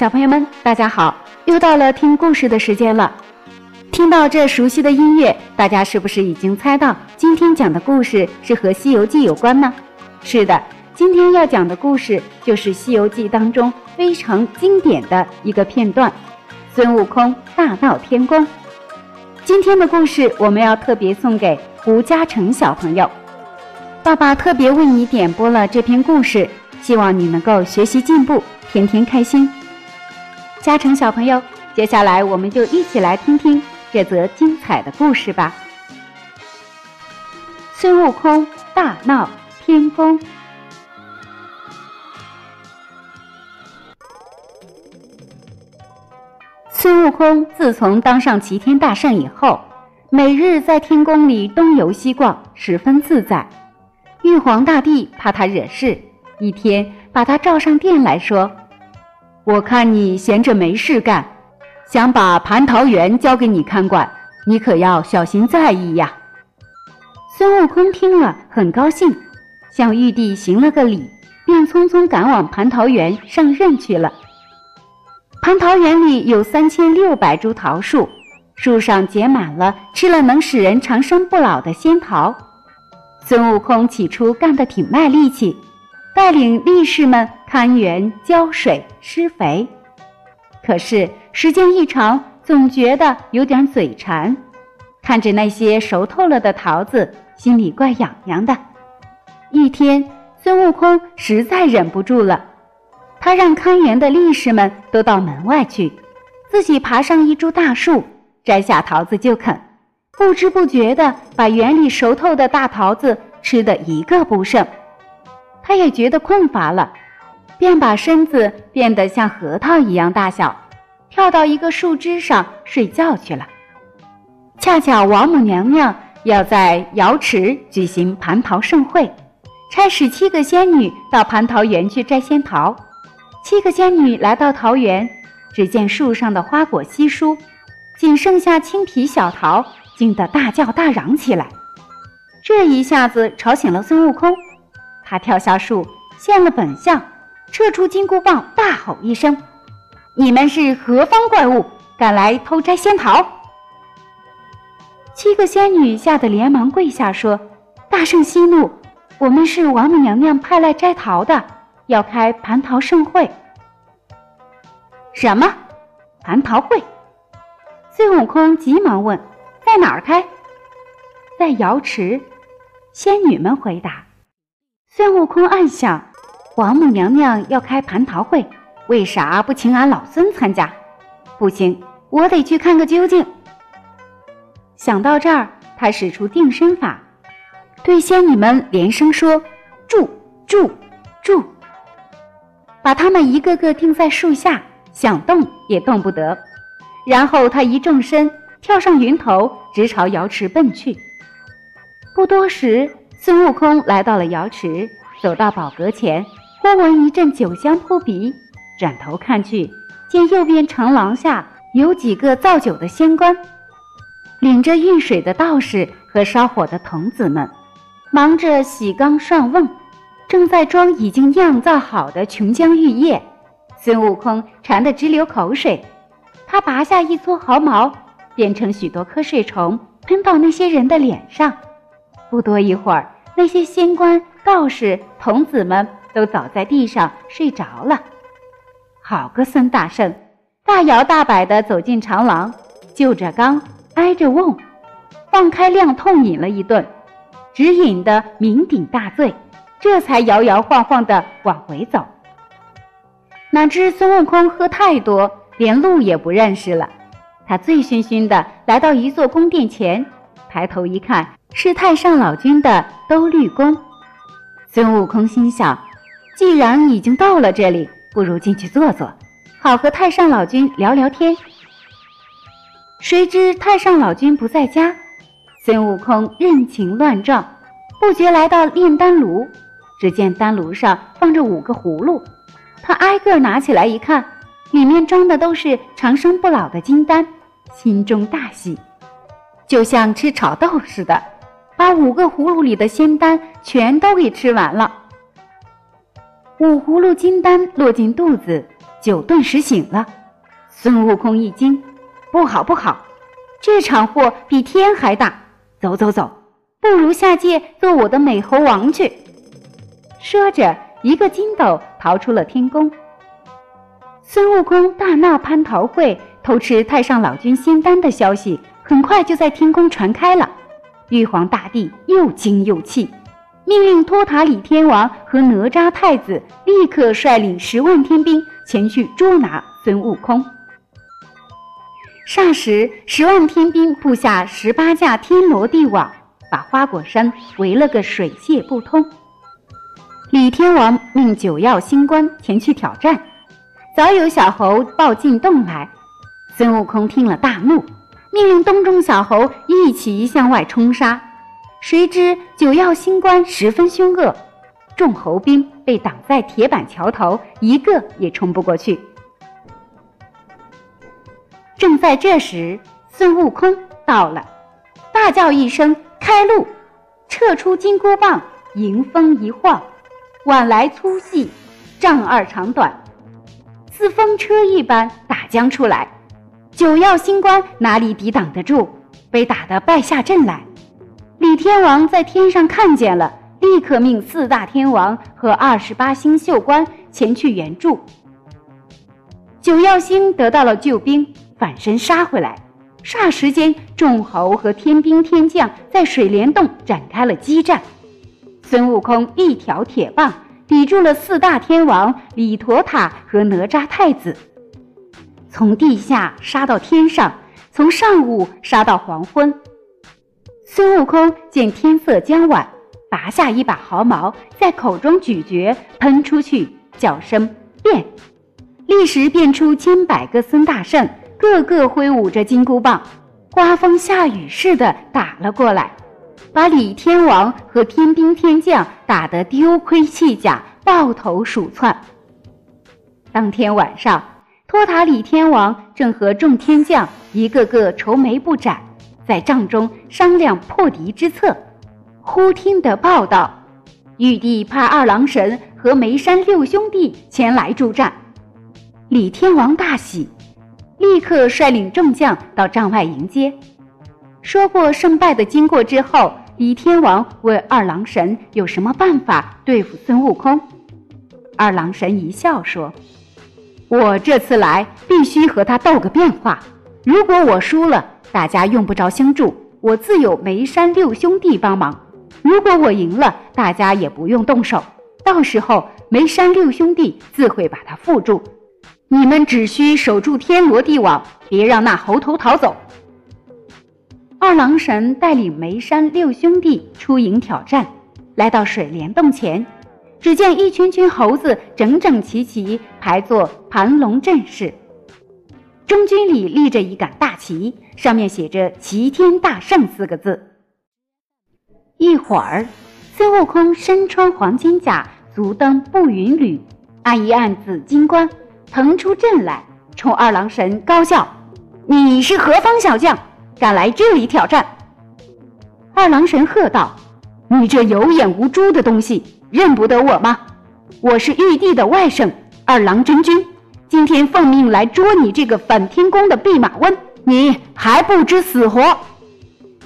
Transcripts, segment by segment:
小朋友们，大家好！又到了听故事的时间了。听到这熟悉的音乐，大家是不是已经猜到今天讲的故事是和《西游记》有关呢？是的，今天要讲的故事就是《西游记》当中非常经典的一个片段——孙悟空大闹天宫。今天的故事我们要特别送给胡嘉诚小朋友，爸爸特别为你点播了这篇故事，希望你能够学习进步，天天开心。嘉诚小朋友，接下来我们就一起来听听这则精彩的故事吧。孙悟空大闹天宫。孙悟空自从当上齐天大圣以后，每日在天宫里东游西逛，十分自在。玉皇大帝怕他惹事，一天把他召上殿来说。我看你闲着没事干，想把蟠桃园交给你看管，你可要小心在意呀。孙悟空听了很高兴，向玉帝行了个礼，便匆匆赶往蟠桃园上任去了。蟠桃园里有三千六百株桃树，树上结满了吃了能使人长生不老的仙桃。孙悟空起初干得挺卖力气。带领力士们看园、浇水、施肥，可是时间一长，总觉得有点嘴馋，看着那些熟透了的桃子，心里怪痒痒的。一天，孙悟空实在忍不住了，他让看园的力士们都到门外去，自己爬上一株大树，摘下桃子就啃，不知不觉地把园里熟透的大桃子吃得一个不剩。他也觉得困乏了，便把身子变得像核桃一样大小，跳到一个树枝上睡觉去了。恰巧王母娘娘要在瑶池举行蟠桃盛会，差使七个仙女到蟠桃园去摘仙桃。七个仙女来到桃园，只见树上的花果稀疏，仅剩下青皮小桃，惊得大叫大嚷起来。这一下子吵醒了孙悟空。他跳下树，现了本相，撤出金箍棒，大吼一声：“你们是何方怪物，敢来偷摘仙桃？”七个仙女吓得连忙跪下说：“大圣息怒，我们是王母娘娘派来摘桃的，要开蟠桃盛会。”什么？蟠桃会？孙悟空急忙问：“在哪儿开？”在瑶池。仙女们回答。孙悟空暗想：“王母娘娘要开蟠桃会，为啥不请俺老孙参加？不行，我得去看个究竟。”想到这儿，他使出定身法，对仙女们连声说：“住住住！”把他们一个个定在树下，想动也动不得。然后他一纵身，跳上云头，直朝瑶池奔去。不多时。孙悟空来到了瑶池，走到宝阁前，忽闻一阵酒香扑鼻，转头看去，见右边长廊下有几个造酒的仙官，领着运水的道士和烧火的童子们，忙着洗缸涮瓮，正在装已经酿造好的琼浆玉液。孙悟空馋得直流口水，他拔下一撮毫毛，变成许多瞌睡虫，喷到那些人的脸上。不多一会儿，那些仙官、道士、童子们都倒在地上睡着了。好个孙大圣，大摇大摆地走进长廊，就着缸，挨着瓮，放开量痛饮了一顿，只饮得酩酊大醉，这才摇摇晃晃地往回走。哪知孙悟空喝太多，连路也不认识了。他醉醺醺地来到一座宫殿前，抬头一看。是太上老君的兜率宫。孙悟空心想，既然已经到了这里，不如进去坐坐，好和太上老君聊聊天。谁知太上老君不在家，孙悟空任情乱撞，不觉来到炼丹炉。只见丹炉上放着五个葫芦，他挨个拿起来一看，里面装的都是长生不老的金丹，心中大喜，就像吃炒豆似的。把五个葫芦里的仙丹全都给吃完了。五葫芦金丹落进肚子，酒顿时醒了。孙悟空一惊，不好不好，这场祸比天还大！走走走，不如下界做我的美猴王去。说着，一个筋斗逃出了天宫。孙悟空大闹蟠桃会、偷吃太上老君仙丹的消息，很快就在天宫传开了。玉皇大帝又惊又气，命令托塔李天王和哪吒太子立刻率领十万天兵前去捉拿孙悟空。霎时，十万天兵布下十八架天罗地网，把花果山围了个水泄不通。李天王命九曜星官前去挑战。早有小猴报进洞来，孙悟空听了大怒，命令东中小猴一起向外冲杀。谁知九曜星官十分凶恶，众猴兵被挡在铁板桥头，一个也冲不过去。正在这时，孙悟空到了，大叫一声：“开路！”撤出金箍棒，迎风一晃，碗来粗细，丈二长短。似风车一般打将出来，九曜星官哪里抵挡得住？被打得败下阵来。李天王在天上看见了，立刻命四大天王和二十八星宿官前去援助。九曜星得到了救兵，反身杀回来。霎时间，众猴和天兵天将在水帘洞展开了激战。孙悟空一条铁棒。抵住了四大天王李陀塔和哪吒太子，从地下杀到天上，从上午杀到黄昏。孙悟空见天色将晚，拔下一把毫毛，在口中咀嚼，喷出去，叫声变，立时变出千百个孙大圣，个个挥舞着金箍棒，刮风下雨似的打了过来。把李天王和天兵天将打得丢盔弃甲、抱头鼠窜。当天晚上，托塔李天王正和众天将一个个愁眉不展，在帐中商量破敌之策。忽听得报道，玉帝派二郎神和梅山六兄弟前来助战。李天王大喜，立刻率领众将到帐外迎接。说过胜败的经过之后，李天王问二郎神有什么办法对付孙悟空。二郎神一笑说：“我这次来必须和他斗个变化。如果我输了，大家用不着相助，我自有梅山六兄弟帮忙；如果我赢了，大家也不用动手，到时候梅山六兄弟自会把他缚住。你们只需守住天罗地网，别让那猴头逃走。”二郎神带领梅山六兄弟出营挑战，来到水帘洞前，只见一群群猴子整整齐齐排作盘龙阵势，中军里立着一杆大旗，上面写着“齐天大圣”四个字。一会儿，孙悟空身穿黄金甲，足蹬步云履，按一按紫金冠，腾出阵来，冲二郎神高叫：“你是何方小将？”敢来这里挑战！二郎神喝道：“你这有眼无珠的东西，认不得我吗？我是玉帝的外甥二郎真君，今天奉命来捉你这个反天宫的弼马温，你还不知死活！”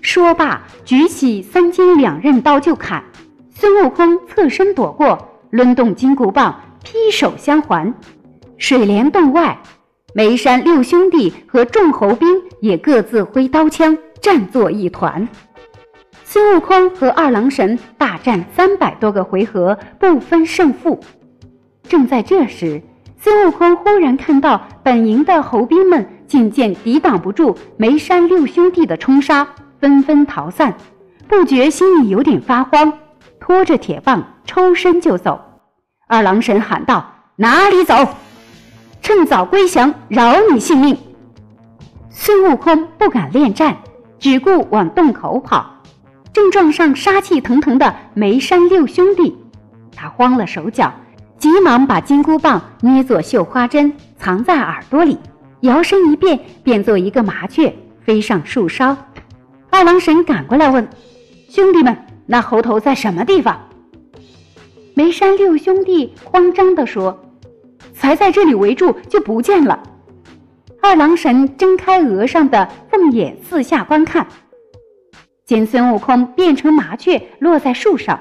说罢，举起三尖两刃刀就砍。孙悟空侧身躲过，抡动金箍棒，劈手相还。水帘洞外。梅山六兄弟和众猴兵也各自挥刀枪，战作一团。孙悟空和二郎神大战三百多个回合，不分胜负。正在这时，孙悟空忽然看到本营的猴兵们渐渐抵挡不住梅山六兄弟的冲杀，纷纷逃散，不觉心里有点发慌，拖着铁棒抽身就走。二郎神喊道：“哪里走？”趁早归降，饶你性命。孙悟空不敢恋战，只顾往洞口跑，正撞上杀气腾腾的梅山六兄弟，他慌了手脚，急忙把金箍棒捏作绣花针，藏在耳朵里，摇身一变，变作一个麻雀，飞上树梢。二郎神赶过来问：“兄弟们，那猴头在什么地方？”梅山六兄弟慌张地说。才在这里围住就不见了。二郎神睁开额上的凤眼，四下观看，见孙悟空变成麻雀落在树上，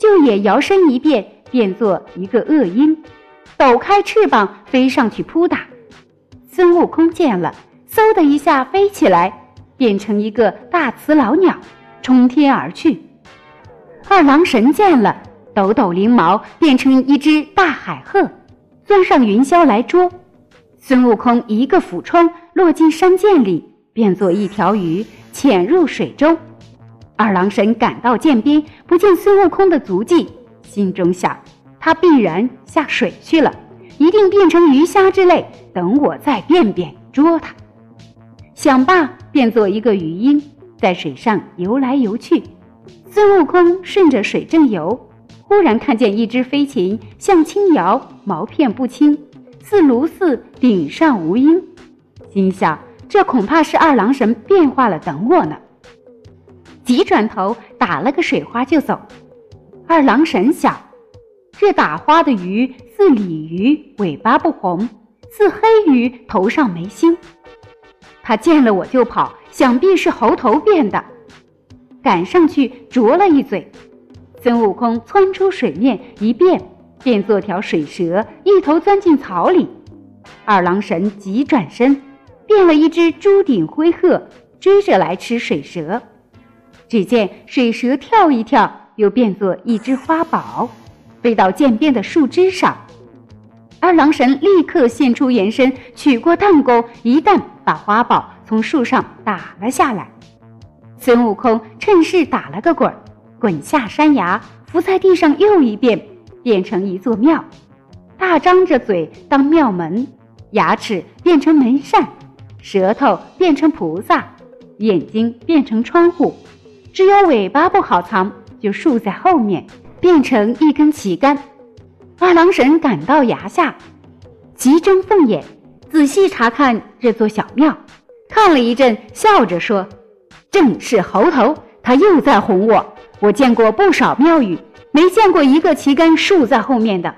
就也摇身一变，变作一个恶鹰，抖开翅膀飞上去扑打。孙悟空见了，嗖的一下飞起来，变成一个大雌老鸟，冲天而去。二郎神见了，抖抖翎毛，变成一只大海鹤，钻上云霄来捉。孙悟空一个俯冲，落进山涧里，变作一条鱼，潜入水中。二郎神赶到涧边，不见孙悟空的足迹，心中想：他必然下水去了，一定变成鱼虾之类，等我再变变捉他。想罢，变做一个鱼鹰，在水上游来游去。孙悟空顺着水正游，忽然看见一只飞禽，像轻摇，毛片不清。似如似顶上无鹰，心想这恐怕是二郎神变化了，等我呢。急转头打了个水花就走。二郎神想，这打花的鱼似鲤鱼，尾巴不红；似黑鱼，头上没星。他见了我就跑，想必是猴头变的。赶上去啄了一嘴，孙悟空窜出水面一变。变作条水蛇，一头钻进草里。二郎神急转身，变了一只朱顶灰鹤，追着来吃水蛇。只见水蛇跳一跳，又变作一只花宝，飞到涧边的树枝上。二郎神立刻现出原身，取过弹弓，一弹把花宝从树上打了下来。孙悟空趁势打了个滚，滚下山崖，伏在地上又一变。变成一座庙，大张着嘴当庙门，牙齿变成门扇，舌头变成菩萨，眼睛变成窗户，只有尾巴不好藏，就竖在后面，变成一根旗杆。二郎神赶到崖下，急睁凤眼，仔细查看这座小庙，看了一阵，笑着说：“正是猴头，他又在哄我。我见过不少庙宇。”没见过一个旗杆竖在后面的，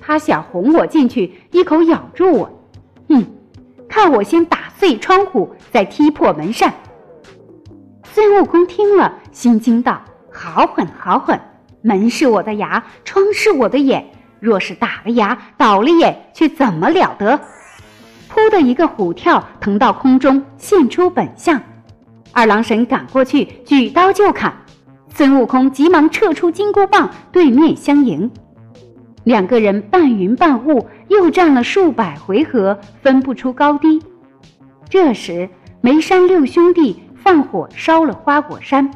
他想哄我进去，一口咬住我。哼，看我先打碎窗户，再踢破门扇。孙悟空听了，心惊道：“好狠，好狠！门是我的牙，窗是我的眼，若是打了牙，倒了眼，却怎么了得？”扑的一个虎跳，腾到空中，现出本相。二郎神赶过去，举刀就砍。孙悟空急忙撤出金箍棒，对面相迎。两个人半云半雾，又战了数百回合，分不出高低。这时，梅山六兄弟放火烧了花果山，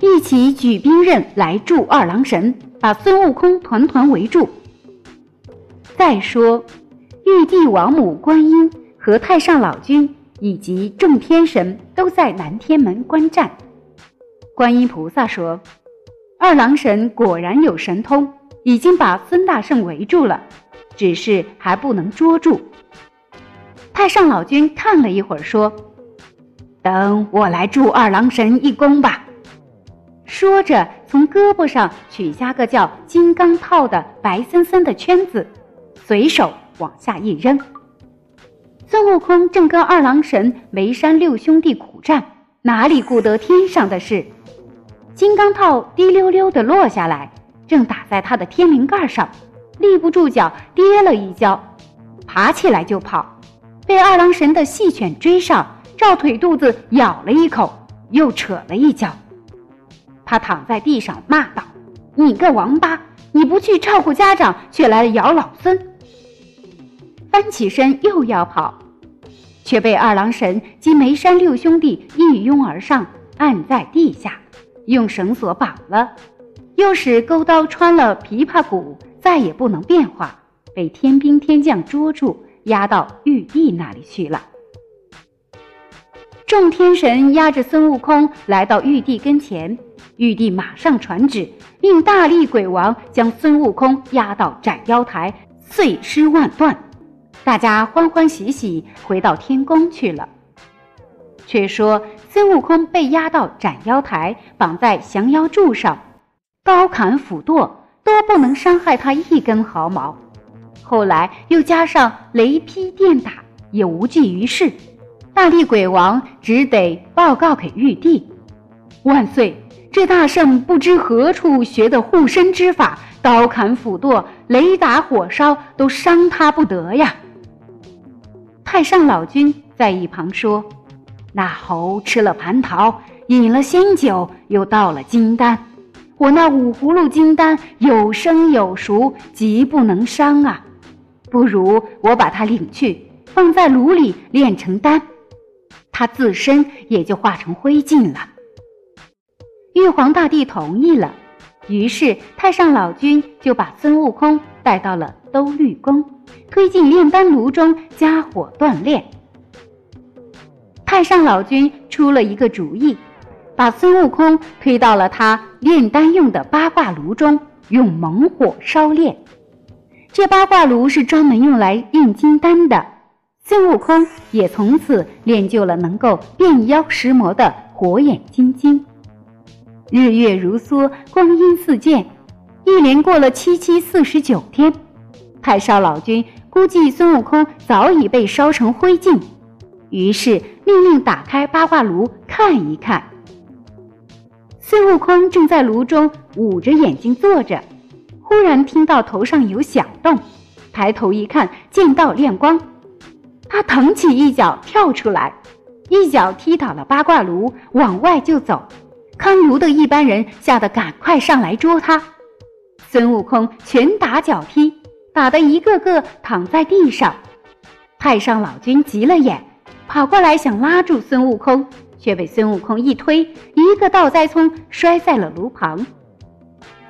一起举兵刃来助二郎神，把孙悟空团团围住。再说，玉帝、王母、观音和太上老君以及众天神都在南天门观战。观音菩萨说：“二郎神果然有神通，已经把孙大圣围住了，只是还不能捉住。”太上老君看了一会儿，说：“等我来助二郎神一功吧。”说着，从胳膊上取下个叫金刚套的白森森的圈子，随手往下一扔。孙悟空正跟二郎神、梅山六兄弟苦战，哪里顾得天上的事？金刚套滴溜溜地落下来，正打在他的天灵盖上，立不住脚，跌了一跤，爬起来就跑，被二郎神的细犬追上，照腿肚子咬了一口，又扯了一脚。他躺在地上骂道：“你个王八，你不去照顾家长，却来咬老孙！”翻起身又要跑，却被二郎神及梅山六兄弟一拥而上，按在地下。用绳索绑了，又使钩刀穿了琵琶骨，再也不能变化，被天兵天将捉住，押到玉帝那里去了。众天神押着孙悟空来到玉帝跟前，玉帝马上传旨，命大力鬼王将孙悟空押到斩妖台，碎尸万段。大家欢欢喜喜回到天宫去了。却说孙悟空被押到斩妖台，绑在降妖柱上，刀砍斧剁都不能伤害他一根毫毛。后来又加上雷劈电打，也无济于事。大力鬼王只得报告给玉帝：“万岁，这大圣不知何处学的护身之法，刀砍斧剁、雷打火烧，都伤他不得呀。”太上老君在一旁说：“那猴吃了蟠桃，饮了仙酒，又到了金丹。我那五葫芦金丹有生有熟，极不能伤啊。不如我把它领去，放在炉里炼成丹。”他自身也就化成灰烬了。玉皇大帝同意了，于是太上老君就把孙悟空带到了兜率宫，推进炼丹炉中加火锻炼。太上老君出了一个主意，把孙悟空推到了他炼丹用的八卦炉中，用猛火烧炼。这八卦炉是专门用来炼金丹的。孙悟空也从此练就了能够变妖识魔的火眼金睛。日月如梭，光阴似箭，一连过了七七四十九天。太上老君估计孙悟空早已被烧成灰烬，于是命令打开八卦炉看一看。孙悟空正在炉中捂着眼睛坐着，忽然听到头上有响动，抬头一看，见到亮光。他腾起一脚跳出来，一脚踢倒了八卦炉，往外就走。看炉的一般人吓得赶快上来捉他。孙悟空拳打脚踢，打得一个个躺在地上。太上老君急了眼，跑过来想拉住孙悟空，却被孙悟空一推，一个倒栽葱摔在了炉旁。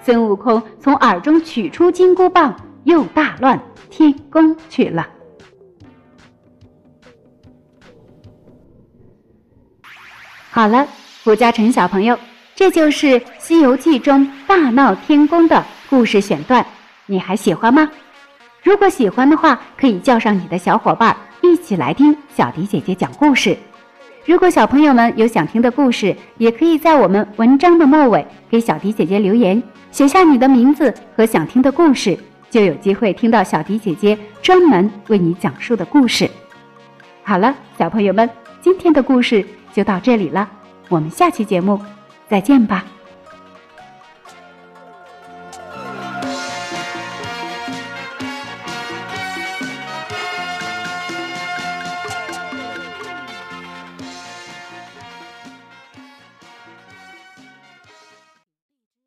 孙悟空从耳中取出金箍棒，又大乱天宫去了。好了，胡嘉诚小朋友，这就是《西游记》中大闹天宫的故事选段，你还喜欢吗？如果喜欢的话，可以叫上你的小伙伴一起来听小迪姐姐讲故事。如果小朋友们有想听的故事，也可以在我们文章的末尾给小迪姐姐留言，写下你的名字和想听的故事，就有机会听到小迪姐姐专门为你讲述的故事。好了，小朋友们，今天的故事。就到这里了，我们下期节目再见吧。